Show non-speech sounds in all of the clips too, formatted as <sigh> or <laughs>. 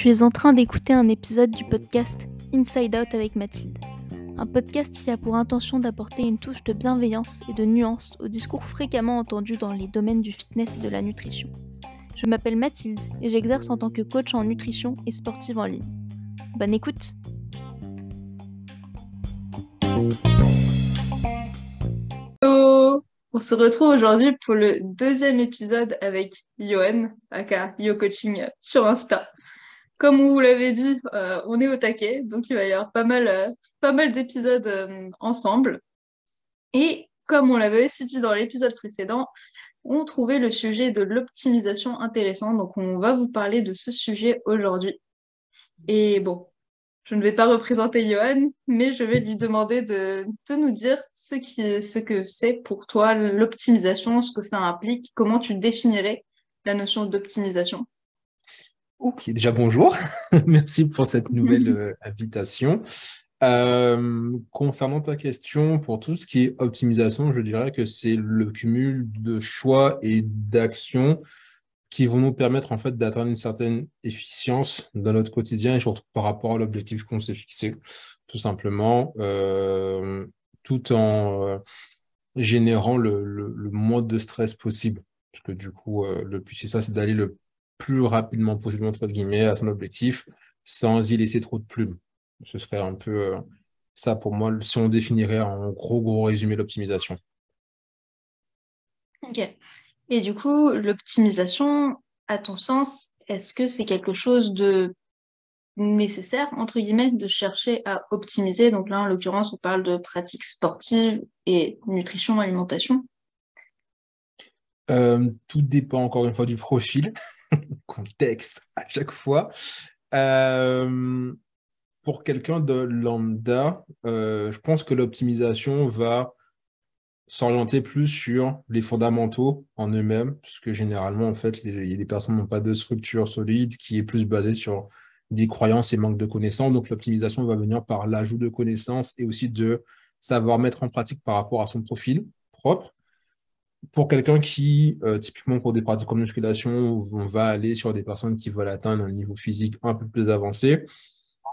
Tu es en train d'écouter un épisode du podcast Inside Out avec Mathilde. Un podcast qui a pour intention d'apporter une touche de bienveillance et de nuance au discours fréquemment entendu dans les domaines du fitness et de la nutrition. Je m'appelle Mathilde et j'exerce en tant que coach en nutrition et sportive en ligne. Bonne écoute Hello On se retrouve aujourd'hui pour le deuxième épisode avec Yohan, aka Yo Coaching sur Insta. Comme vous l'avez dit, euh, on est au taquet, donc il va y avoir pas mal, euh, mal d'épisodes euh, ensemble. Et comme on l'avait aussi dit dans l'épisode précédent, on trouvait le sujet de l'optimisation intéressant, donc on va vous parler de ce sujet aujourd'hui. Et bon, je ne vais pas représenter Johan, mais je vais lui demander de, de nous dire ce, qui, ce que c'est pour toi l'optimisation, ce que ça implique, comment tu définirais la notion d'optimisation. Ok, déjà bonjour. <laughs> Merci pour cette nouvelle <laughs> euh, invitation. Euh, concernant ta question, pour tout ce qui est optimisation, je dirais que c'est le cumul de choix et d'actions qui vont nous permettre en fait d'atteindre une certaine efficience dans notre quotidien et surtout par rapport à l'objectif qu'on s'est fixé, tout simplement, euh, tout en générant le, le, moins de stress possible. Parce que du coup, le but c'est ça, c'est d'aller le plus rapidement possible, entre guillemets, à son objectif, sans y laisser trop de plumes. Ce serait un peu euh, ça pour moi, si on définirait en gros, gros résumé l'optimisation. Ok. Et du coup, l'optimisation, à ton sens, est-ce que c'est quelque chose de nécessaire, entre guillemets, de chercher à optimiser? Donc là, en l'occurrence, on parle de pratiques sportives et nutrition, alimentation. Euh, tout dépend encore une fois du profil, <laughs> contexte à chaque fois. Euh, pour quelqu'un de lambda, euh, je pense que l'optimisation va s'orienter plus sur les fondamentaux en eux-mêmes, puisque généralement, en fait, les, les personnes n'ont pas de structure solide qui est plus basée sur des croyances et manque de connaissances. Donc, l'optimisation va venir par l'ajout de connaissances et aussi de savoir mettre en pratique par rapport à son profil propre pour quelqu'un qui, euh, typiquement pour des pratiques comme musculation, on va aller sur des personnes qui veulent atteindre un niveau physique un peu plus avancé,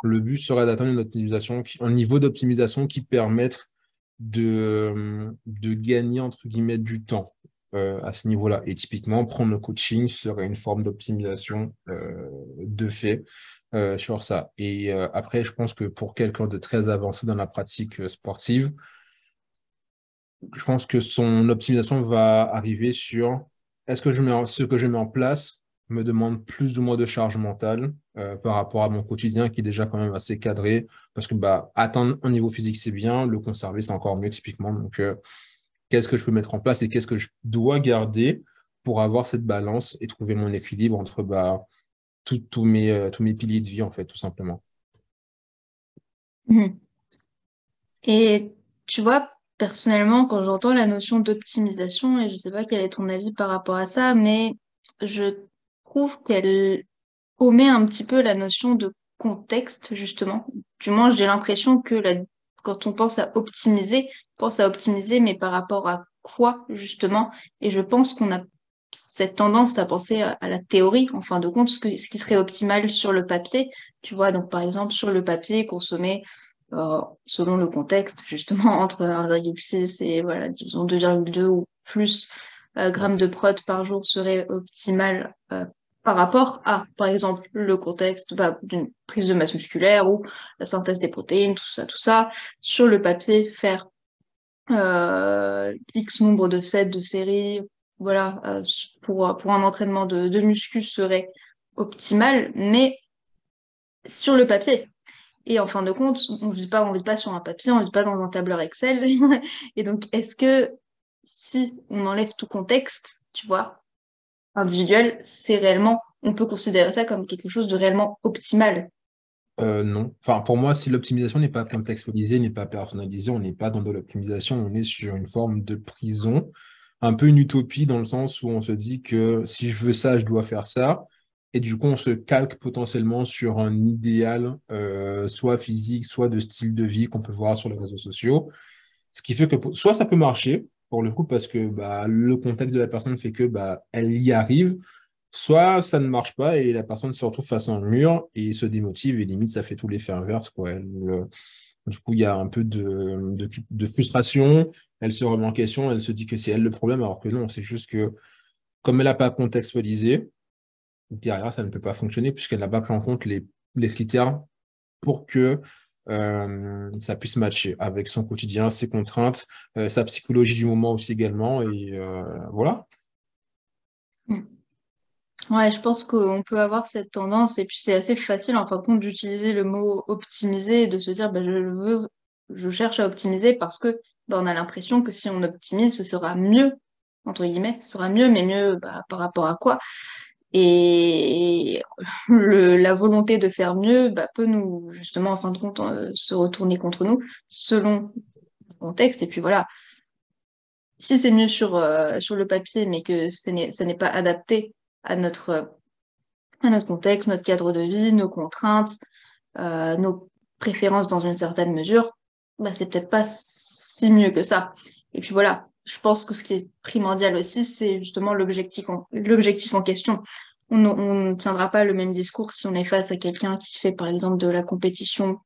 le but serait d'atteindre une optimisation, un niveau d'optimisation qui permette de, de gagner, entre guillemets, du temps euh, à ce niveau-là. Et typiquement, prendre le coaching serait une forme d'optimisation euh, de fait sur ça. Et après, je pense que pour quelqu'un de très avancé dans la pratique sportive, je pense que son optimisation va arriver sur est-ce que je mets ce que je mets en place me demande plus ou moins de charge mentale euh, par rapport à mon quotidien qui est déjà quand même assez cadré. Parce que bah atteindre un niveau physique c'est bien. Le conserver c'est encore mieux typiquement. Donc euh, qu'est-ce que je peux mettre en place et qu'est-ce que je dois garder pour avoir cette balance et trouver mon équilibre entre bah tous mes euh, tous mes piliers de vie en fait tout simplement. Mmh. et tu vois Personnellement, quand j'entends la notion d'optimisation, et je ne sais pas quel est ton avis par rapport à ça, mais je trouve qu'elle omet un petit peu la notion de contexte, justement. Du moins, j'ai l'impression que quand on pense à optimiser, on pense à optimiser, mais par rapport à quoi, justement? Et je pense qu'on a cette tendance à penser à, la théorie, en fin de compte, ce, ce qui serait optimal sur le papier. Tu vois, donc par exemple, sur le papier, consommer selon le contexte, justement, <laughs> entre 1,6 et voilà, disons 2,2 ou plus euh, grammes de prot par jour serait optimal euh, par rapport à, par exemple, le contexte bah, d'une prise de masse musculaire ou la synthèse des protéines, tout ça, tout ça. Sur le papier, faire X nombre de sets de série, voilà, pour, pour un entraînement de, de serait optimal, mais sur le papier, et en fin de compte, on ne vit pas, on vit pas sur un papier, on ne vit pas dans un tableur Excel. <laughs> et donc, est-ce que si on enlève tout contexte, tu vois, individuel, c'est réellement, on peut considérer ça comme quelque chose de réellement optimal? Euh, non. Enfin, pour moi, si l'optimisation n'est pas contextualisée, n'est pas personnalisée, on n'est pas dans de l'optimisation, on est sur une forme de prison, un peu une utopie dans le sens où on se dit que si je veux ça, je dois faire ça. Et du coup, on se calque potentiellement sur un idéal, euh, soit physique, soit de style de vie qu'on peut voir sur les réseaux sociaux. Ce qui fait que soit ça peut marcher, pour le coup, parce que bah, le contexte de la personne fait que bah, elle y arrive, soit ça ne marche pas et la personne se retrouve face à un mur et se démotive et limite ça fait tout l'effet inverse. Quoi. du coup, il y a un peu de, de, frustration, elle se remet en question, elle se dit que c'est elle le problème, alors que non, c'est juste que comme elle n'a pas contextualisé, derrière, ça ne peut pas fonctionner puisqu'elle n'a pas pris en compte les, les critères pour que euh, ça puisse matcher avec son quotidien, ses contraintes, euh, sa psychologie du moment aussi également. Et euh, voilà. Hmm. Ouais, je pense qu'on peut avoir cette tendance, et puis c'est assez facile en fin de compte d'utiliser le mot optimiser et de se dire bah, je veux, je cherche à optimiser parce que bah, on a l'impression que si on optimise, ce sera mieux, entre guillemets, ce sera mieux, mais mieux bah, par rapport à quoi? Et la volonté de faire mieux bah, peut nous, justement, en fin de compte, euh, se retourner contre nous selon le contexte. Et puis voilà, si c'est mieux sur, euh, sur le papier, mais que ce n'est pas adapté à notre, à notre contexte, notre cadre de vie, nos contraintes, euh, nos préférences dans une certaine mesure, bah, c'est peut-être pas si mieux que ça. Et puis voilà, je pense que ce qui est primordial aussi, c'est justement l'objectif en, question. On, ne tiendra pas le même discours si on est face à quelqu'un qui fait par exemple de la compétition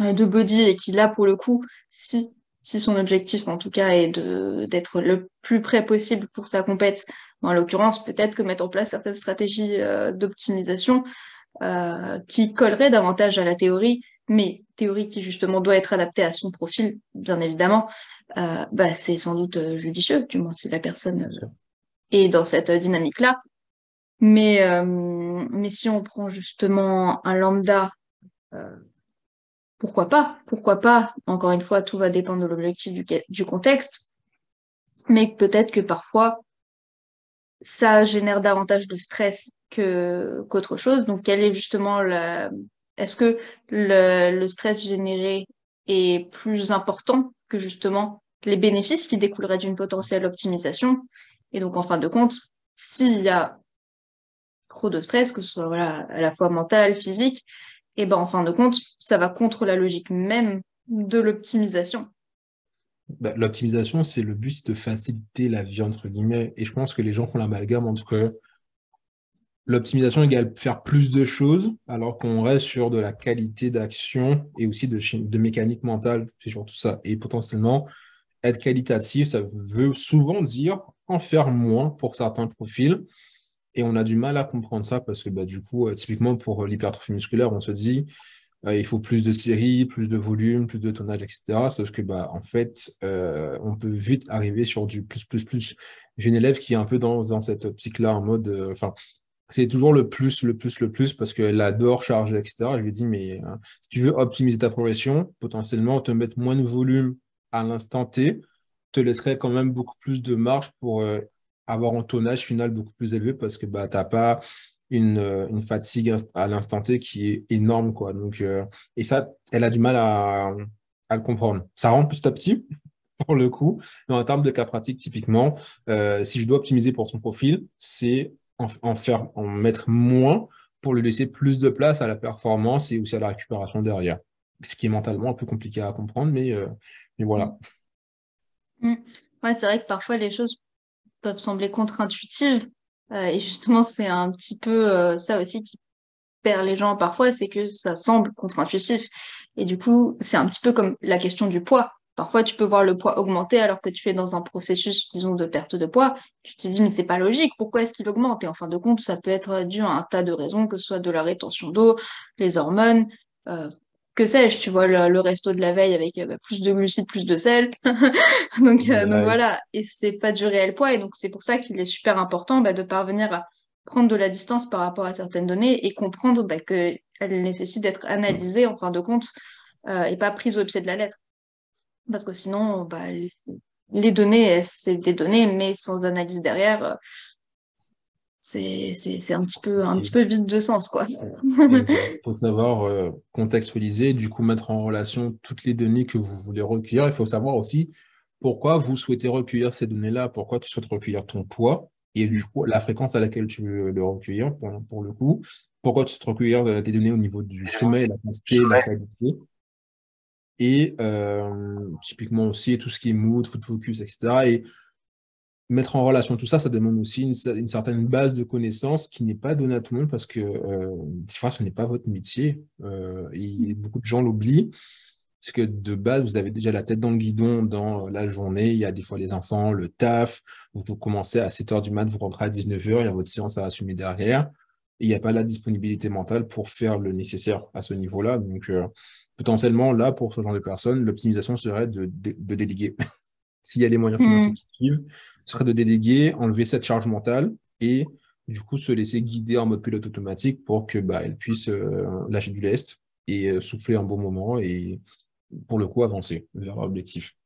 euh, de body et qui là pour le coup, si si son objectif en tout cas est de d'être le plus près possible pour sa compète, en l'occurrence peut-être que mettre en place certaines stratégies euh, d'optimisation euh, qui colleraient davantage à la théorie, mais théorie qui justement doit être adaptée à son profil, bien évidemment, euh, bah, c'est sans doute euh, judicieux, du moins si la personne euh, est dans cette dynamique-là. Mais, mais si on prend justement un lambda, pourquoi pas? Pourquoi pas? Encore une fois, tout va dépendre de l'objectif du, du contexte, mais peut-être que parfois, ça génère davantage de stress que qu'autre chose. Donc, quelle est justement la... Est-ce que le, stress généré est plus important que justement les bénéfices qui découleraient d'une potentielle optimisation? Et donc, en fin de compte, s'il y a trop de stress, que ce soit à la fois mental, physique, et ben en fin de compte, ça va contre la logique même de l'optimisation. Bah, l'optimisation, c'est le but de faciliter la vie, entre guillemets. Et je pense que les gens font l'amalgame entre l'optimisation égale faire plus de choses, alors qu'on reste sur de la qualité d'action et aussi de, mécanique mentale, c'est surtout ça. Et potentiellement, être qualitatif, ça veut souvent dire en faire moins pour certains profils. Et on a du mal à comprendre ça parce que bah, du coup, euh, typiquement pour l'hypertrophie musculaire, on se dit euh, il faut plus de séries, plus de volume, plus de tonnage, etc. Sauf que bah, en fait, euh, on peut vite arriver sur du plus, plus, plus. J'ai une élève qui est un peu dans, dans cette optique-là, en mode, enfin, c'est toujours le plus, le plus, le plus, parce qu'elle adore charger, etc. Je lui dis, mais hein, si tu veux optimiser ta progression, potentiellement, te mettre moins de volume à l'instant T, te laisserait quand même beaucoup plus de marge pour euh, avoir un tonnage final beaucoup plus élevé, parce que bah, tu n'as pas une, euh, fatigue à l'instant T qui est énorme. Quoi. Donc, euh, et ça, elle a du mal à, à le comprendre. Ça rentre petit à petit, <laughs> pour le coup, mais en termes de cas pratique, typiquement, si je dois optimiser pour son profil, c'est en, faire, en mettre moins pour lui laisser plus de place à la performance et aussi à la récupération derrière. Ce qui est mentalement un peu compliqué à comprendre, mais, euh, mais voilà. Mm. Ouais, c'est vrai que parfois les choses peuvent sembler contre-intuitives. Euh, et justement, c'est un petit peu euh, ça aussi qui perd les gens parfois, c'est que ça semble contre-intuitif. Et du coup, c'est un petit peu comme la question du poids. Parfois, tu peux voir le poids augmenter alors que tu es dans un processus, disons, de perte de poids. Tu te dis, mais c'est pas logique, pourquoi est-ce qu'il augmente? Et en fin de compte, ça peut être dû à un tas de raisons, que ce soit de la rétention d'eau, les hormones, euh, que sais-je, tu vois, le, resto de la veille avec euh, bah, plus de glucides, plus de sel. <laughs> donc, euh, donc voilà, et c'est pas du réel poids. Et donc, c'est pour ça qu'il est super important bah, de parvenir à prendre de la distance par rapport à certaines données et comprendre bah, qu'elles nécessitent d'être analysées en fin de compte et pas prises au pied de la lettre. Parce que sinon, bah, les données, c'est des données, mais sans analyse derrière, euh, c'est un petit peu un petit peu vide de sens quoi. Il <laughs> faut savoir euh, contextualiser, du coup mettre en relation toutes les données que vous voulez recueillir. Il faut savoir aussi pourquoi vous souhaitez recueillir ces données-là, pourquoi tu souhaites recueillir ton poids et du coup la fréquence à laquelle tu veux le recueillir pour, le coup, pourquoi tu souhaites recueillir euh, des données au niveau du sommeil, la quantité, la qualité et euh, typiquement aussi tout ce qui est mood, food focus, etc. Et mettre en relation tout ça, ça demande aussi une, certaine base de connaissances qui n'est pas donnée à tout le monde parce que euh, ce n'est pas votre métier. Euh, et beaucoup de gens l'oublient. Parce que de base, vous avez déjà la tête dans le guidon dans la journée. Il y a des fois les enfants, le taf. Vous commencez à 7 h du mat, vous rentrez à 19 h il y a votre séance à assumer derrière. Et il n'y a pas la disponibilité mentale pour faire le nécessaire à ce niveau-là. Donc, euh, potentiellement, là, pour ce genre de personnes, l'optimisation serait de, de, déléguer. <laughs> S'il y a les moyens financiers hmm. qui suivent, ce serait de déléguer, enlever cette charge mentale et du coup se laisser guider en mode pilote automatique pour que bah, elle puisse euh, lâcher du lest et euh, souffler un bon moment et pour le coup avancer vers l'objectif.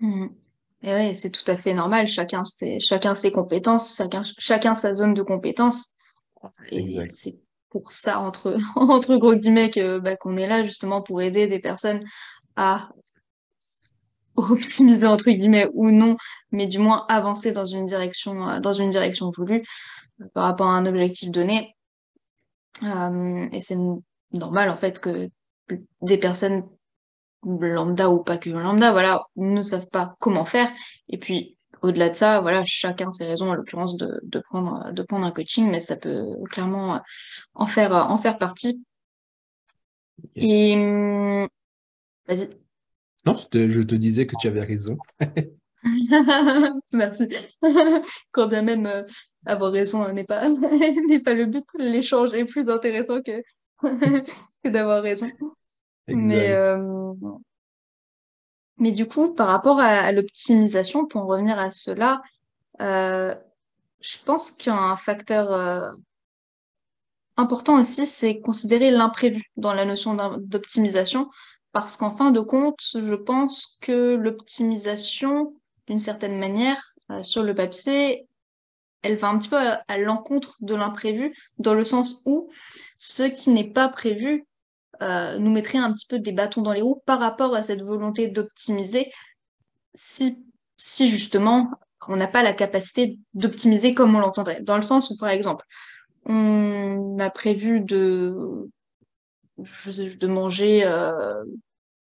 Hmm. Et oui, c'est tout à fait normal. Chacun ses, chacun ses compétences, chacun, chacun sa zone de compétences. Et c'est pour ça, entre, <laughs> entre gros guillemets, bah, qu'on est là justement pour aider des personnes à optimiser entre guillemets ou non, mais du moins avancer dans une direction, euh, dans une direction voulue euh, par rapport à un objectif donné. Euh, et c'est normal en fait que des personnes lambda ou pas que lambda, voilà, ne savent pas comment faire. Et puis au-delà de ça, voilà, chacun ses raisons, en l'occurrence, de, de, prendre, de prendre un coaching, mais ça peut clairement en faire, en faire partie. Et hum, vas-y. Non, je te, disais que tu avais raison. <laughs> <laughs> Merci. <laughs> Quand bien même euh, avoir raison euh, n'est pas, n'est pas le but, l'échange est plus intéressant que, que d'avoir raison. Mais, euh, mais du coup, par rapport à, l'optimisation, pour en revenir à cela, je pense qu'un facteur important aussi, c'est considérer l'imprévu dans la notion d'optimisation. Parce qu'en fin de compte, je pense que l'optimisation, d'une certaine manière, euh, sur le papier, elle va un petit peu à, l'encontre de l'imprévu, dans le sens où ce qui n'est pas prévu euh, nous mettrait un petit peu des bâtons dans les roues par rapport à cette volonté d'optimiser, si, si justement on n'a pas la capacité d'optimiser comme on l'entendrait. Dans le sens où, par exemple, on a prévu de manger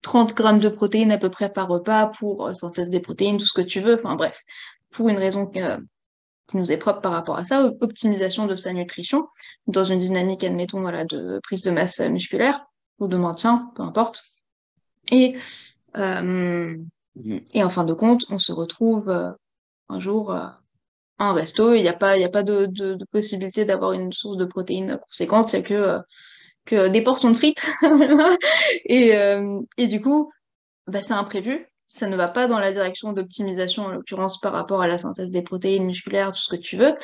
30 euh, grammes de protéines à peu près par repas pour euh, synthèse des protéines, tout ce que tu veux. Enfin bref, pour une raison qui nous est propre par rapport à ça, optimisation de sa nutrition dans une dynamique, admettons, voilà, de prise de masse musculaire ou de maintien, peu importe. Et, euh, et en fin de compte, on se retrouve un jour un resto, il n'y a pas, il a pas de, de, possibilité d'avoir une source de protéines conséquente, c'est que des portions de frites. <laughs> et, euh, et du coup, bah, c'est imprévu. Ça ne va pas dans la direction d'optimisation, en l'occurrence par rapport à la synthèse des protéines musculaires, tout ce que tu veux.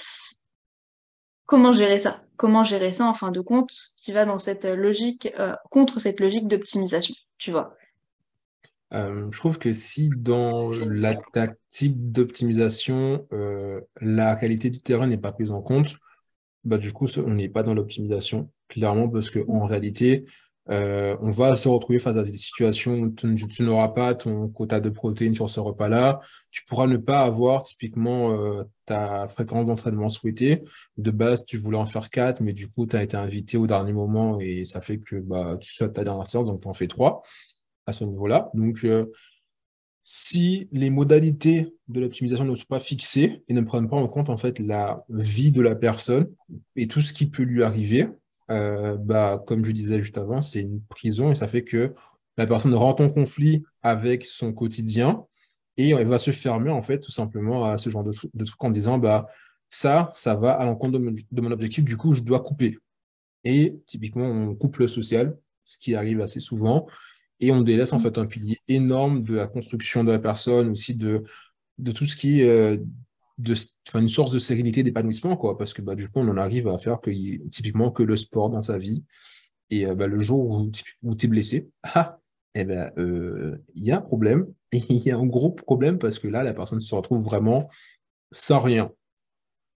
Comment gérer ça Comment gérer ça en fin de compte qui va dans cette logique, euh, contre cette logique d'optimisation, tu vois. Euh, je trouve que si dans la type d'optimisation, la qualité du terrain n'est pas prise en compte, bah, du coup, on n'est pas dans l'optimisation, clairement, parce qu'en réalité, euh, on va se retrouver face à des situations où tu, n'auras pas ton quota de protéines sur ce repas-là. Tu pourras ne pas avoir typiquement euh, ta fréquence d'entraînement souhaitée. De base, tu voulais en faire quatre, mais du coup, tu as été invité au dernier moment et ça fait que bah, tu souhaites ta dernière séance, donc tu en fais trois à ce niveau-là. Donc, euh, si les modalités de l'optimisation ne sont pas fixées et ne prennent pas en compte en fait la vie de la personne et tout ce qui peut lui arriver, euh, bah, comme je disais juste avant, c'est une prison et ça fait que la personne rentre en conflit avec son quotidien et elle va se fermer en fait tout simplement à ce genre de, de trucs en disant bah ça, ça va à l'encontre de, de, mon objectif, du coup je dois couper. Et typiquement on coupe le social, ce qui arrive assez souvent, et on délaisse en mm. fait un pilier énorme de la construction de la personne, aussi de, de tout ce qui est euh, de, une source de sérénité, d'épanouissement, quoi, parce que bah, du coup, on en arrive à faire que, typiquement que le sport dans sa vie. Et euh, bah, le jour où, où tu es blessé, <laughs> ah, eh ben, euh, il y a un problème. Et <laughs> il y a un gros problème parce que là, la personne se retrouve vraiment sans rien.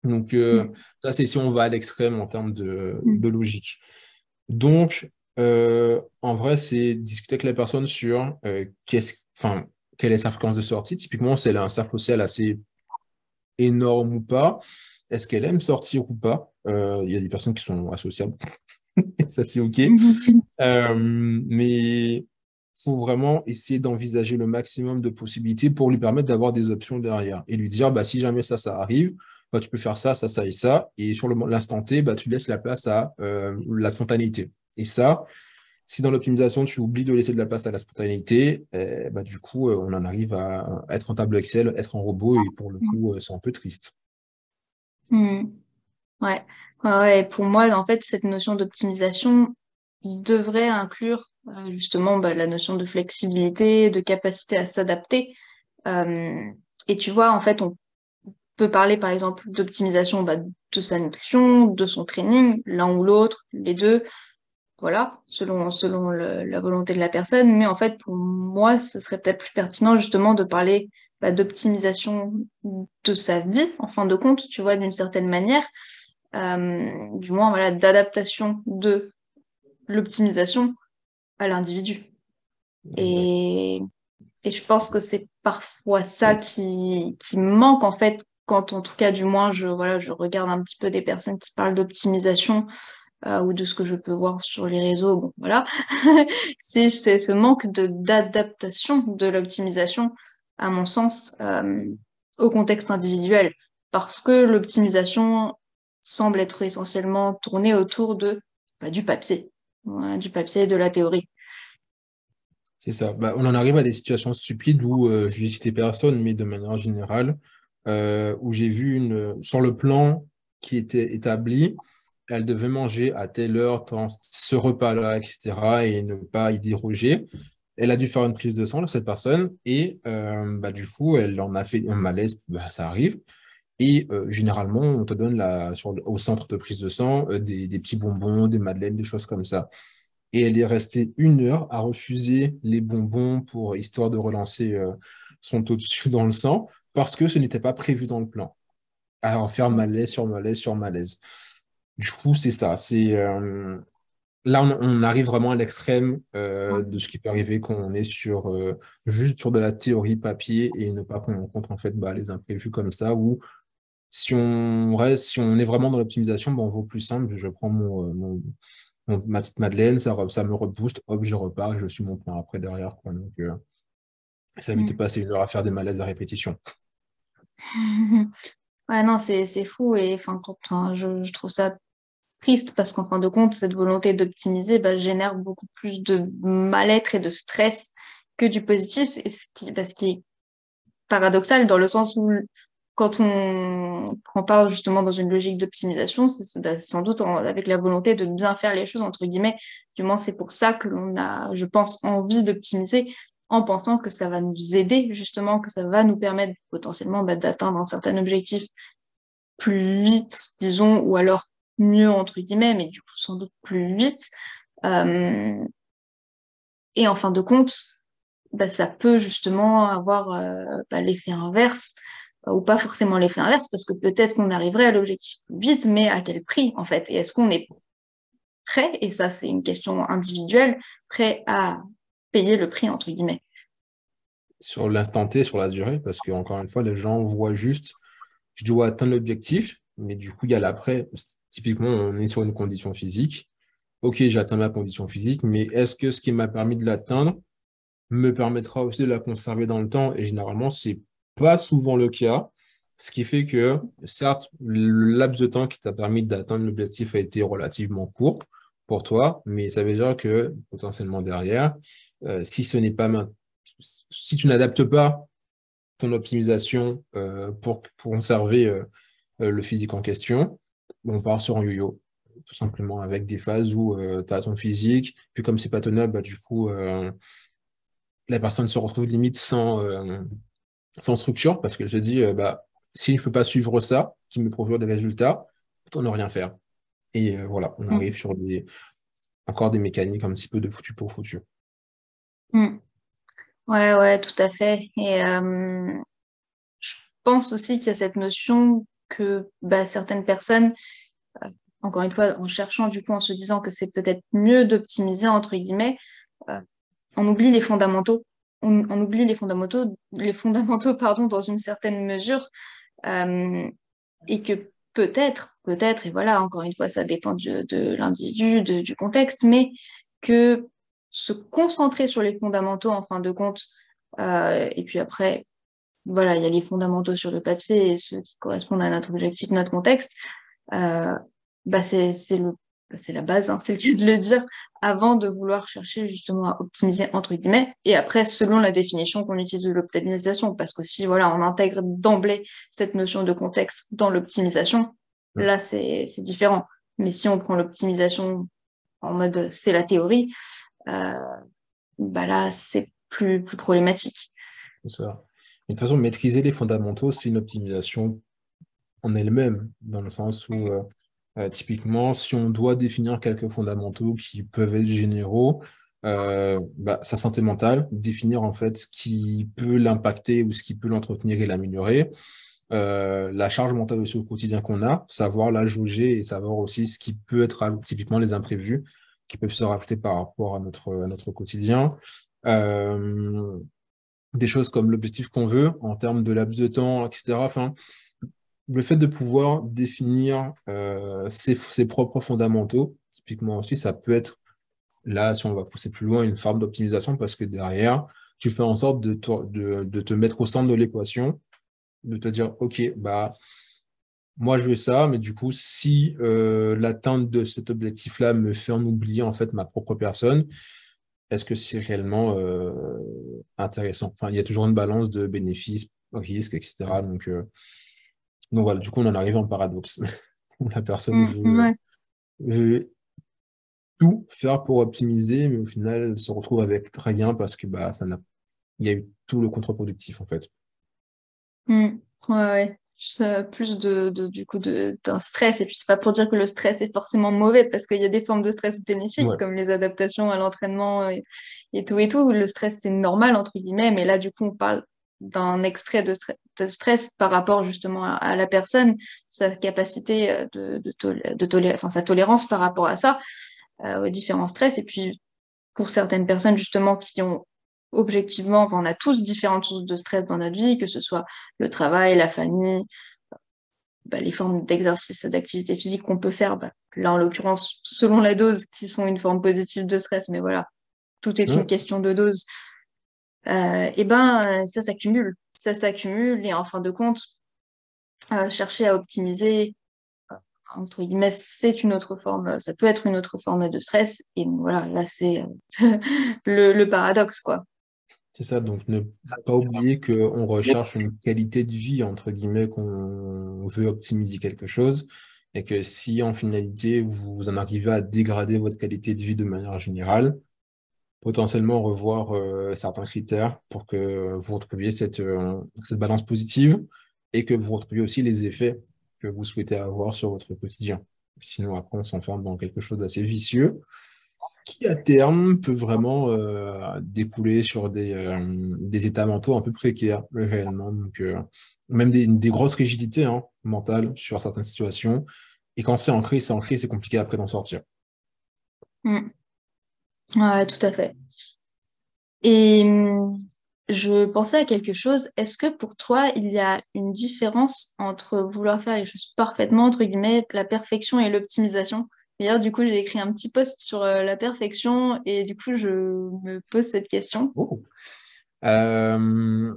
Donc, mm. ça, c'est si on va à l'extrême en termes de, mm. de logique. Donc, euh, en vrai, c'est discuter avec la personne sur euh, enfin, quelle est sa fréquence de sortie. Typiquement, a un cercle social assez énorme ou pas, est-ce qu'elle aime sortir ou pas? Euh, Il y a des personnes qui sont associables, <laughs> ça c'est OK. <laughs> mais faut vraiment essayer d'envisager le maximum de possibilités pour lui permettre d'avoir des options derrière et lui dire, bah, si jamais ça, ça arrive, bah, tu peux faire ça, ça, ça et ça. Et sur l'instant T, bah, tu laisses la place à euh, la spontanéité. Et ça, si dans l'optimisation, tu oublies de laisser de la place à la spontanéité, eh, bah, du coup, euh, on en arrive à être en tableau Excel, être en robot, et pour le coup, euh, c'est un peu triste. Hmm. Ouais. Pour moi, en fait, cette notion d'optimisation devrait inclure euh, justement bah, la notion de flexibilité, de capacité à s'adapter. Euh, et tu vois, en fait, on peut parler par exemple d'optimisation bah, de sa nutrition, de son training, l'un ou l'autre, les deux, voilà, selon, selon la volonté de la personne. Mais en fait, pour moi, ce serait peut-être plus pertinent justement de parler bah, d'optimisation de sa vie, en fin de compte, tu vois, d'une certaine manière. Euh, du moins, voilà, d'adaptation de l'optimisation à l'individu. Et, et, je pense que c'est parfois ça qui, qui manque en fait quand en tout cas du moins je voilà je regarde un petit peu des personnes qui parlent d'optimisation euh, ou de ce que je peux voir sur les réseaux bon voilà <laughs> c'est ce manque d'adaptation de l'optimisation à mon sens euh, au contexte individuel parce que l'optimisation semble être essentiellement tournée autour de bah, du papier du papier et de la théorie. C'est ça. Bah, on en arrive à des situations stupides où, euh, je vais citer personne, mais de manière générale, euh, où j'ai vu une, sur le plan qui était établi, elle devait manger à telle heure, ce repas-là, etc., et ne pas y déroger. Elle a dû faire une prise de sang, cette personne, et euh, bah, du coup, elle en a fait un malaise, bah, ça arrive. Et généralement, on te donne au centre de prise de sang des, des, petits bonbons, des madeleines, des choses comme ça. Et elle est restée une heure à refuser les bonbons pour histoire de relancer son taux de sucre dans le sang parce que ce n'était pas prévu dans le plan. En faire malaise sur malaise sur malaise. Du coup, c'est ça. C'est là, on, arrive vraiment à l'extrême de ce qui peut arriver quand on est sur juste sur de la théorie papier et ne pas prendre en compte en fait bah, les imprévus comme ça ou si on reste, si on est vraiment dans l'optimisation, ben on vaut plus simple. Je prends mon, euh, mon, ma petite Madeleine, ça, ça me rebooste, hop, je repars et je suis mon plan après derrière. Quoi. Donc, euh, ça évite de mm. passer une heure à faire des malaises à répétition. <laughs> ouais, non, c'est fou. Et enfin, je, je, trouve ça triste parce qu'en fin de compte, cette volonté d'optimiser bah, génère beaucoup plus de mal-être et de stress que du positif. Et ce qui, bah, est paradoxal dans le sens où quand on, prend part justement dans une logique d'optimisation, bah, c'est sans doute avec la volonté de bien faire les choses, entre guillemets. Du moins, c'est pour ça que l'on a, je pense, envie d'optimiser en pensant que ça va nous aider, justement, que ça va nous permettre potentiellement bah, d'atteindre un certain objectif plus vite, disons, ou alors mieux, entre guillemets, mais du coup, sans doute plus vite. Euh, et en fin de compte, bah, ça peut justement avoir euh, l'effet inverse ou pas forcément l'effet inverse, parce que peut-être qu'on arriverait à l'objectif plus vite, mais à quel prix en fait? Et est-ce qu'on est prêt, et ça c'est une question individuelle, prêt à payer le prix entre guillemets? Sur l'instant T, sur la durée, parce que encore une fois, les gens voient juste, je dois atteindre l'objectif, mais du coup il y a l'après. Typiquement, on est sur une condition physique. Ok, j'atteins ma condition physique, mais est-ce que ce qui m'a permis de l'atteindre me permettra aussi de la conserver dans le temps? Et généralement, c'est pas souvent le cas. Ce qui fait que, certes, le laps de temps qui t'a permis d'atteindre l'objectif a été relativement court pour toi, mais ça veut dire que potentiellement derrière, euh, si ce n'est pas si tu n'adaptes pas ton optimisation euh, pour, pour conserver euh, le physique en question, on part sur un yo-yo, tout simplement avec des phases où tu as ton physique, puis comme c'est pas tenable, bah, du coup, la personne se retrouve limite sans sans structure parce qu'elle se dit euh, bah, s'il ne faut pas suivre ça, qui me procure des résultats, autant ne rien faire. Et euh, voilà, on mm. arrive sur des, encore des mécaniques un petit peu de foutu pour foutu. Mm. Ouais, ouais, tout à fait. Et euh, je pense aussi qu'il y a cette notion que bah, certaines personnes, encore une fois, en cherchant, du coup, en se disant que c'est peut-être mieux d'optimiser, entre guillemets, on oublie les fondamentaux on, oublie les fondamentaux, les fondamentaux <laughs> pardon, dans une certaine mesure, euh, et que peut-être, peut-être, et voilà, encore une fois, ça dépend de, l'individu, du contexte, mais que se concentrer sur les fondamentaux en fin de compte. Euh, et puis après, voilà, il y a les fondamentaux sur le papier et ceux qui correspondent à notre objectif, notre contexte. Euh, bah c'est le bah, c'est la base, hein, <laughs> c'est le cas de le dire, avant de vouloir chercher justement à optimiser entre guillemets, et après selon la définition qu'on utilise de l'optimisation, parce que si voilà on intègre d'emblée cette notion de contexte dans l'optimisation, là c'est différent. Mais si on prend l'optimisation en mode c'est la théorie, euh, bah là c'est plus plus problématique. C'est ça. De toute façon, maîtriser les fondamentaux, c'est une optimisation en elle-même, dans le sens où euh, euh, typiquement, si on doit définir quelques fondamentaux qui peuvent être généraux, euh, bah, sa santé mentale, définir en fait ce qui peut l'impacter ou ce qui peut l'entretenir et l'améliorer. La charge mentale aussi au quotidien qu'on a, savoir la jauger et savoir aussi ce qui peut être typiquement les imprévus qui peuvent se rajouter par rapport à notre, à notre quotidien. Des choses comme l'objectif qu'on veut en termes de laps de temps, etc. Enfin, le fait de pouvoir définir euh, ses, propres fondamentaux, typiquement aussi, ça peut être, là, si on va pousser plus loin, une forme d'optimisation parce que derrière, tu fais en sorte de te, mettre au centre de l'équation, de te dire, OK, bah, moi, je veux ça, mais du coup, si euh, l'atteinte de cet objectif-là me fait en oublier, en fait, ma propre personne, est-ce que c'est réellement euh, intéressant? Enfin, il y a toujours une balance de bénéfices, risques, etc. Donc, donc voilà, du coup, on en arrive en paradoxe. <laughs> la personne mm, veut, tout faire pour optimiser, mais au final, elle se retrouve avec rien parce que bah, ça n'a... il y a eu tout le contre-productif en fait. Mm, ouais, ouais. Plus de, du coup d'un stress. Et puis c'est pas pour dire que le stress est forcément mauvais parce qu'il y a des formes de stress bénéfiques comme les adaptations à l'entraînement et, et, tout et tout. Le stress c'est normal entre guillemets mais là du coup on parle d'un extrait de, stress par rapport justement à, la personne, sa capacité euh, de, de, enfin sa tolérance par rapport à ça, euh, aux différents stress. Et puis pour certaines personnes justement qui ont objectivement, on a tous différentes sources de stress dans notre vie, que ce soit le travail, la famille, bah, les formes d'exercice et d'activité physique qu'on peut faire, bah, là en l'occurrence, selon la dose, qui sont une forme positive de stress, mais voilà, tout est une question de dose et euh, eh ben ça s'accumule, ça s'accumule et en fin de compte, euh, chercher à optimiser entre guillemets, c'est une autre forme, ça peut être une autre forme de stress. Et voilà, là, c'est euh, <laughs> le, paradoxe, quoi. C'est ça, donc ne pas oublier qu'on recherche une qualité de vie, entre guillemets, qu'on veut optimiser quelque chose, et que si en finalité, vous en arrivez à dégrader votre qualité de vie de manière générale, potentiellement revoir euh, certains critères pour que vous retrouviez cette, euh, cette balance positive et que vous retrouviez aussi les effets que vous souhaitez avoir sur votre quotidien. Sinon, après, on s'enferme dans quelque chose d'assez vicieux qui, à terme, peut vraiment euh, découler sur des, des états mentaux un peu précaires, réellement. Donc, même des, grosses rigidités hein, mentales sur certaines situations. Et quand c'est ancré, c'est ancré, c'est compliqué après d'en sortir. Mm. Tout à fait. Et hum, je pensais à quelque chose. Est-ce que pour toi, il y a une différence entre vouloir faire les choses parfaitement, entre guillemets, la perfection et l'optimisation? Hier, du coup, j'ai écrit un petit post sur euh, la perfection et du coup, je me pose cette question. Oh. Euh,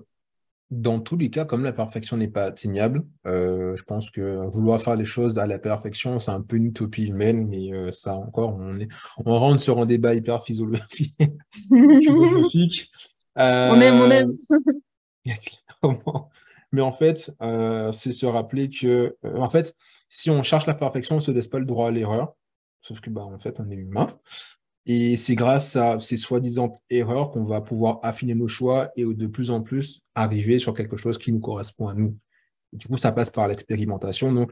dans tous les cas, comme la perfection n'est pas atteignable, euh, je pense que vouloir faire les choses à la perfection, c'est un peu une utopie humaine, mais euh, ça encore, on, est, on rentre sur un débat hyper philosophique. <laughs> on aime, on aime. <laughs> Mais en fait, c'est se rappeler que, en fait, si on cherche la perfection, on ne se laisse pas le droit à l'erreur. Sauf que, bah, en fait, on est humain. Et c'est grâce à ces soi-disant erreurs qu'on va pouvoir affiner nos choix et de plus en plus arriver sur quelque chose qui nous correspond à nous. du coup, ça passe par l'expérimentation. Donc,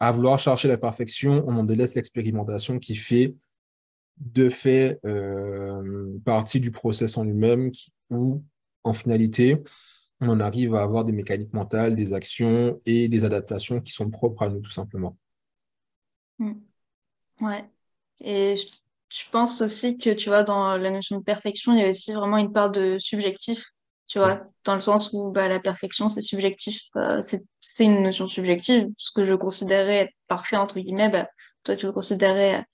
à vouloir chercher la perfection, on en délaisse l'expérimentation qui fait de fait euh, partie du process en lui-même où, en finalité, on arrive à avoir des mécaniques mentales, des actions et des adaptations qui sont propres à nous, tout simplement. Mmh. Ouais. Et je je pense aussi que, tu vois, dans la notion de perfection, il y a aussi vraiment une part de subjectif, tu vois, dans le sens où bah, la perfection, c'est subjectif, euh, c'est une notion subjective. Ce que je considérais être parfait, entre guillemets, bah, toi, tu le considérais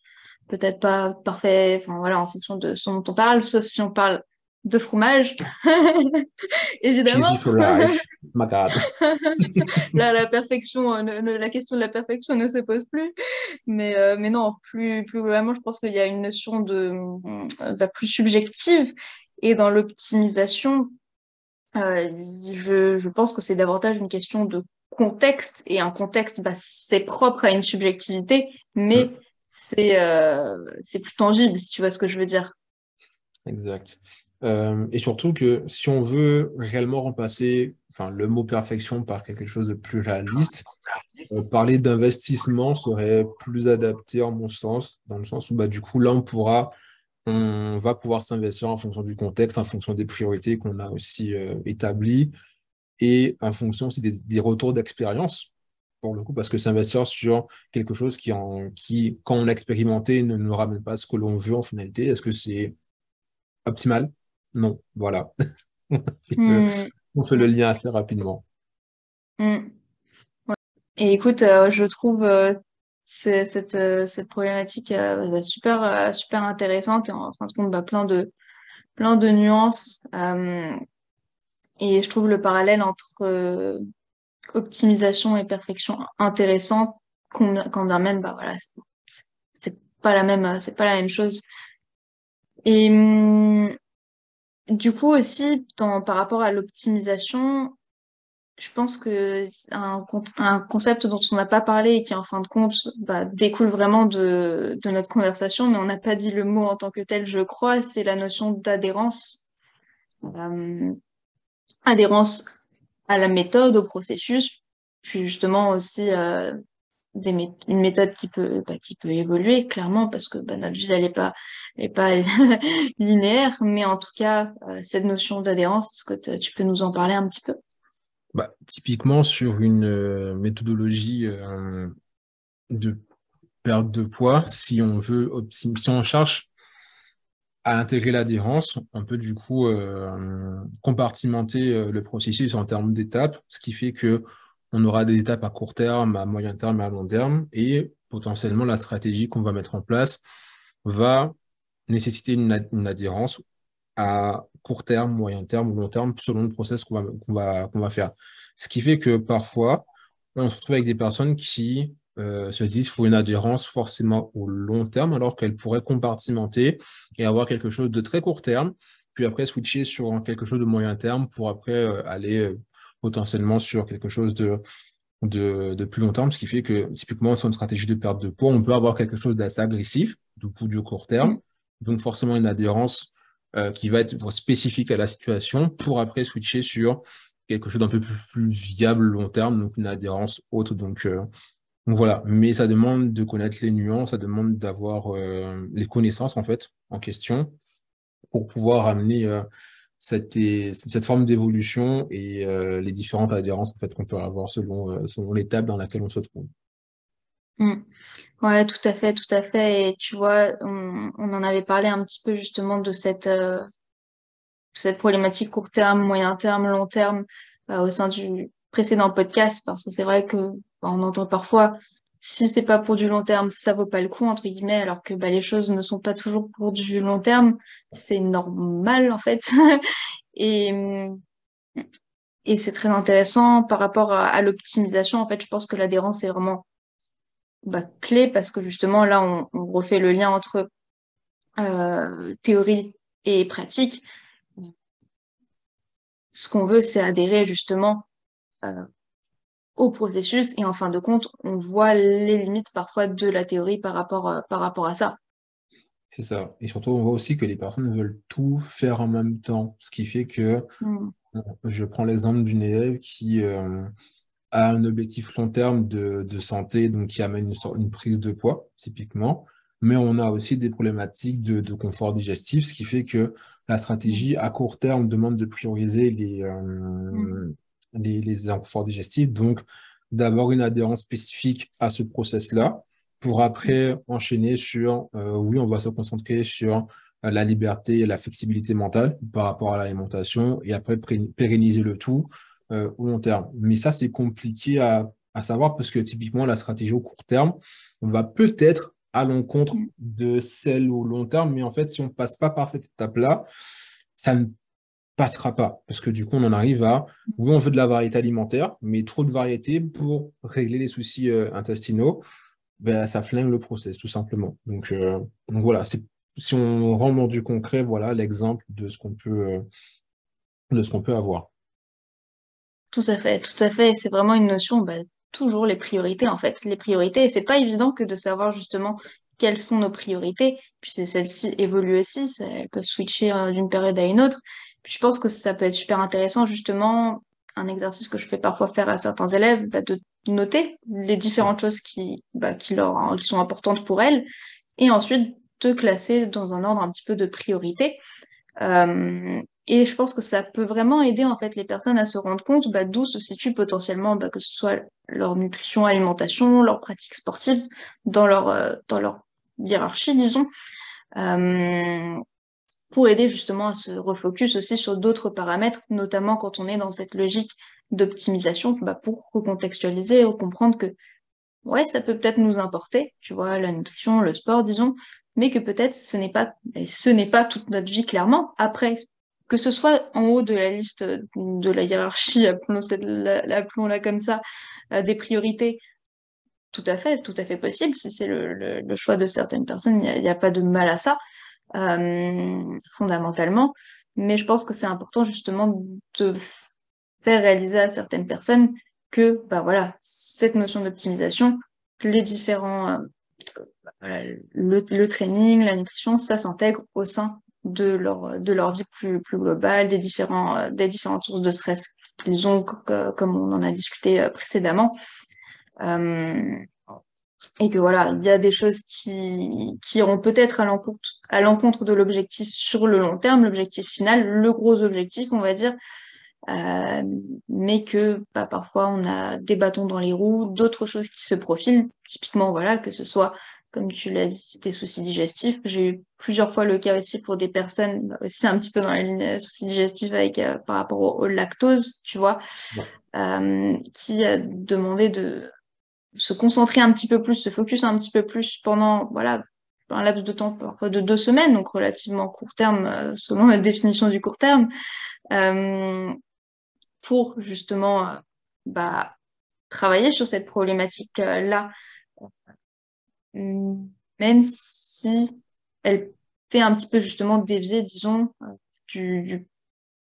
peut-être pas parfait, enfin voilà, en fonction de ce dont on parle, sauf si on parle de fromage, <laughs> évidemment. <laughs> <laughs> Là, la perfection, euh, la question de la perfection ne se pose plus. Mais, euh, mais non, plus, plus globalement, je pense qu'il y a une notion de euh, bah, plus subjective. Et dans l'optimisation, je, je, pense que c'est davantage une question de contexte. Et un contexte, bah, c'est propre à une subjectivité, mais mm. c'est c'est plus tangible, si tu vois ce que je veux dire. Exact. Euh, et surtout que si on veut réellement remplacer enfin, le mot perfection par quelque chose de plus réaliste, euh, parler d'investissement serait plus adapté en mon sens, dans le sens où bah, du coup là on pourra, on va pouvoir s'investir en fonction du contexte, en fonction des priorités qu'on a aussi euh, établies et en fonction aussi des, retours d'expérience pour le coup, parce que s'investir sur quelque chose qui, en, qui, quand on l'a expérimenté, ne nous ramène pas ce que l'on veut en finalité, est-ce que c'est optimal? Non, voilà. <laughs> Hmm. On fait le lien assez rapidement. Hmm. Et écoute, euh, je trouve euh, cette, euh, cette problématique bah, super, super intéressante et en fin de compte, bah, plein, de, plein de nuances. et je trouve le parallèle entre optimisation et perfection intéressant, quand bien même, bah, voilà, c'est pas la même, c'est pas la même chose. Et hum, du coup aussi, par rapport à l'optimisation, je pense que un, concept dont on n'a pas parlé et qui en fin de compte bah, découle vraiment de, notre conversation, mais on n'a pas dit le mot en tant que tel, je crois, c'est la notion d'adhérence. Euh, adhérence à la méthode, au processus, puis justement aussi euh, une méthode qui peut, bah, qui peut évoluer, clairement, parce que bah, notre vie, n'est pas, pas <laughs> linéaire, mais en tout cas, euh, cette notion d'adhérence, est-ce que tu peux nous en parler un petit peu? Bah, Typiquement, sur une euh, méthodologie euh, de perte de poids, si on veut si on cherche à intégrer l'adhérence, on peut du coup compartimenter le processus en termes d'étapes, ce qui fait que on aura des étapes à court terme, à moyen terme et à long terme. Et potentiellement, la stratégie qu'on va mettre en place va nécessiter une, adhérence à court terme, moyen terme long terme, selon le process qu'on va, va, faire. Ce qui fait que parfois, on se retrouve avec des personnes qui euh, se disent qu'il faut une adhérence forcément au long terme, alors qu'elles pourraient compartimenter et avoir quelque chose de très court terme, puis après switcher sur quelque chose de moyen terme pour après euh, aller euh, potentiellement sur quelque chose de, de, plus long terme, ce qui fait que typiquement sur une stratégie de perte de poids, on peut avoir quelque chose d'assez agressif, du coup du court terme, mm. donc forcément une adhérence euh, qui va être spécifique à la situation pour après switcher sur quelque chose d'un peu plus, viable long terme, donc une adhérence haute. Donc, euh, donc voilà, mais ça demande de connaître les nuances, ça demande d'avoir euh, les connaissances en fait en question pour pouvoir amener cette, cette forme d'évolution et euh, les différentes adhérences en fait, qu'on peut avoir selon, euh, selon l'étape dans laquelle on se trouve. Mmh. Ouais, tout à fait, tout à fait. Et tu vois, on, en avait parlé un petit peu justement de cette, euh, cette problématique court terme, moyen terme, long terme au sein du précédent podcast, parce que c'est vrai que bah, on entend parfois si c'est pas pour du long terme, ça vaut pas le coup, entre guillemets, alors que bah, les choses ne sont pas toujours pour du long terme. C'est normal, en fait. <laughs> et, et c'est très intéressant par rapport à, l'optimisation. En fait, je pense que l'adhérence est vraiment bah, clé parce que justement, là, on, refait le lien entre euh, théorie et pratique. Ce qu'on veut, c'est adhérer justement euh, au processus et en fin de compte, on voit les limites parfois de la théorie par rapport, euh, par rapport à ça. C'est ça. Et surtout, on voit aussi que les personnes veulent tout faire en même temps, ce qui fait que, hmm. je prends l'exemple d'une élève qui euh, a un objectif long terme de, santé, donc qui amène une, une, prise de poids, typiquement, mais on a aussi des problématiques de, confort digestif, ce qui fait que la stratégie à court terme demande de prioriser les, euh, hmm les, les inconforts digestifs, donc d'avoir une adhérence spécifique à ce process-là pour après enchaîner sur, euh, oui, on va se concentrer sur euh, la liberté et la flexibilité mentale par rapport à l'alimentation et après pérenniser le tout euh, au long terme. Mais ça, c'est compliqué à, à, savoir parce que typiquement, la stratégie au court terme, va peut-être à l'encontre de celle au long terme. Mais en fait, si on ne passe pas par cette étape-là, ça ne passera pas. Parce que du coup, on en arrive à, oui, on veut de la variété alimentaire, mais trop de variété pour régler les soucis euh, intestinaux, ben, ça flingue le process, tout simplement. Donc, euh, donc voilà, si on rentre dans du concret, voilà l'exemple de ce qu'on peut, euh, de ce qu'on peut avoir. Tout à fait, tout à fait. C'est vraiment une notion, bah, toujours les priorités en fait. Les priorités, et c'est pas évident que de savoir justement quelles sont nos priorités, puis celles-ci évoluent aussi, elles peuvent switcher d'une période à une autre je pense que ça peut être super intéressant, justement, un exercice que je fais parfois faire à certains élèves, bah, de noter les différentes choses qui, bah, qui, leur, qui sont importantes pour elles, et ensuite de classer dans un ordre un petit peu de priorité. Euh, et je pense que ça peut vraiment aider en fait les personnes à se rendre compte bah, d'où se situe potentiellement, que ce soit leur nutrition, alimentation, leur pratique sportive, dans leur, euh, dans leur hiérarchie, disons. Euh, pour aider justement à se refocus aussi sur d'autres paramètres, notamment quand on est dans cette logique d'optimisation, bah pour recontextualiser et comprendre que ouais, ça peut peut-être nous importer, tu vois, la nutrition, le sport, disons, mais que peut-être ce n'est pas, ce n'est pas toute notre vie clairement. Après, que ce soit en haut de la liste de la hiérarchie, <laughs> appelons-la comme ça, euh, des priorités, tout à fait, tout à fait possible. Si c'est le, choix de certaines personnes, il n'y a, pas de mal à ça. Euh, fondamentalement. Mais je pense que c'est important justement de faire réaliser à certaines personnes que bah voilà, cette notion d'optimisation, les différents euh, le, training, la nutrition, ça s'intègre au sein de leur de leur vie plus plus globale, des différents euh, des différentes sources de stress qu'ils ont, comme on en a discuté précédemment. Euh, et que voilà, il y a des choses qui, qui iront peut-être à l'encontre, à l'encontre de l'objectif sur le long terme, l'objectif final, le gros objectif, on va dire, euh, mais que bah, parfois on a des bâtons dans les roues, d'autres choses qui se profilent, typiquement voilà, que ce soit, comme tu l'as dit, des soucis digestifs. J'ai eu plusieurs fois le cas aussi pour des personnes, bah, aussi un petit peu dans la ligne soucis digestifs avec, euh, par rapport au, lactose, tu vois, euh, qui a demandé de se concentrer un petit peu plus, se focus un petit peu plus pendant voilà un laps de temps de deux semaines, donc relativement court terme euh, selon la <laughs> définition du court terme, euh, pour justement euh, bah, travailler sur cette problématique là, même si elle fait un petit peu justement dévier, disons, du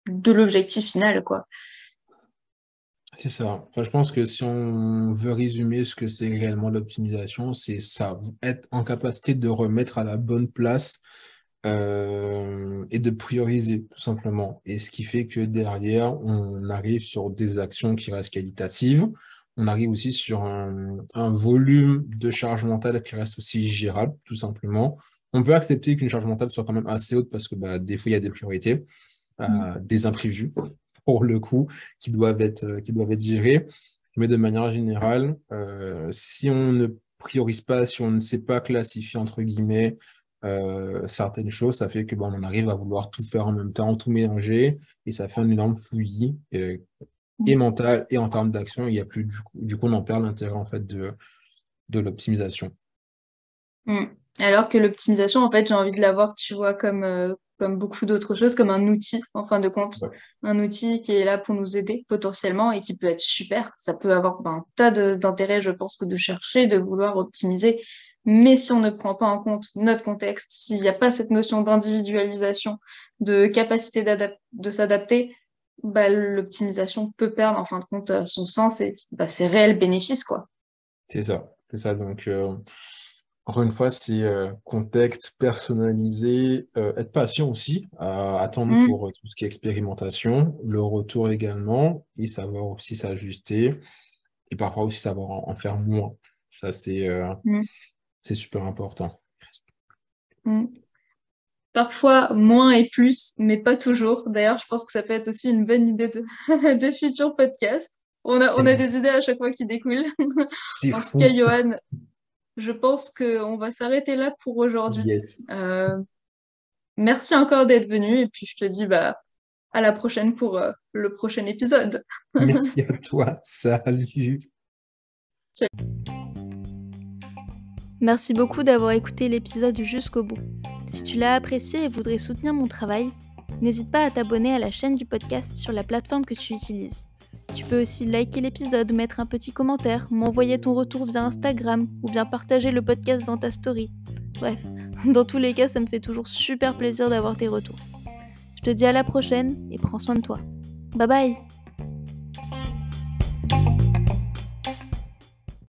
de l'objectif final, quoi. C'est ça. Enfin, je pense que si on veut résumer ce que c'est réellement l'optimisation, c'est ça, être en capacité de remettre à la bonne place euh, et de prioriser tout simplement. Et ce qui fait que derrière, on arrive sur des actions qui restent qualitatives. On arrive aussi sur un, volume de charge mentale qui reste aussi gérable, tout simplement. On peut accepter qu'une charge mentale soit quand même assez haute parce que bah, des fois, il y a des priorités, euh, mmh. des imprévus pour le coup, qui doivent être, euh, qui doivent être gérés. Mais de manière générale, euh, si on ne priorise pas, si on ne sait pas classifier, entre guillemets, euh, certaines choses, ça fait que bon, on arrive à vouloir tout faire en même temps, tout mélanger, et ça fait un énorme fouillis, et mental et en termes d'action. Il y a plus du coup, du coup, on en perd l'intérêt en fait de, de l'optimisation. Mmh. Alors que l'optimisation, en fait, j'ai envie de l'avoir, tu vois, comme, comme beaucoup d'autres choses, comme un outil, en fin de compte. Un outil qui est là pour nous aider potentiellement et qui peut être super. Ça peut avoir ben, un tas d'intérêts, je pense, que de chercher, de vouloir optimiser. Mais si on ne prend pas en compte notre contexte, s'il n'y a pas cette notion d'individualisation, de capacité de s'adapter, bah, l'optimisation peut perdre en fin de compte euh, son sens et bah, ses réels bénéfices. quoi. C'est ça. C'est ça. Donc, euh, encore une fois, c'est euh, contexte personnalisé, euh, être patient aussi, attendre mm. pour euh, tout ce qui est expérimentation, le retour également, et savoir aussi s'ajuster, et parfois aussi savoir en, faire moins. Ça, c'est mm. c'est super important. Mm. Parfois moins et plus, mais pas toujours. D'ailleurs, je pense que ça peut être aussi une bonne idée de, <laughs> de futurs podcasts. On a, on a <laughs> des idées à chaque fois qui découlent. en tout cas, Johan, je pense qu'on va s'arrêter là pour aujourd'hui. Euh, merci encore d'être venu et puis je te dis bah, à la prochaine pour euh, le prochain épisode. <laughs> merci à toi. Salut. Salut. Merci beaucoup d'avoir écouté l'épisode jusqu'au bout. Si tu l'as apprécié et voudrais soutenir mon travail, n'hésite pas à t'abonner à la chaîne du podcast sur la plateforme que tu utilises. Tu peux aussi liker l'épisode, mettre un petit commentaire, m'envoyer ton retour via Instagram ou bien partager le podcast dans ta story. Bref, <laughs> dans tous les cas, ça me fait toujours super plaisir d'avoir tes retours. Je te dis à la prochaine et prends soin de toi. Bye bye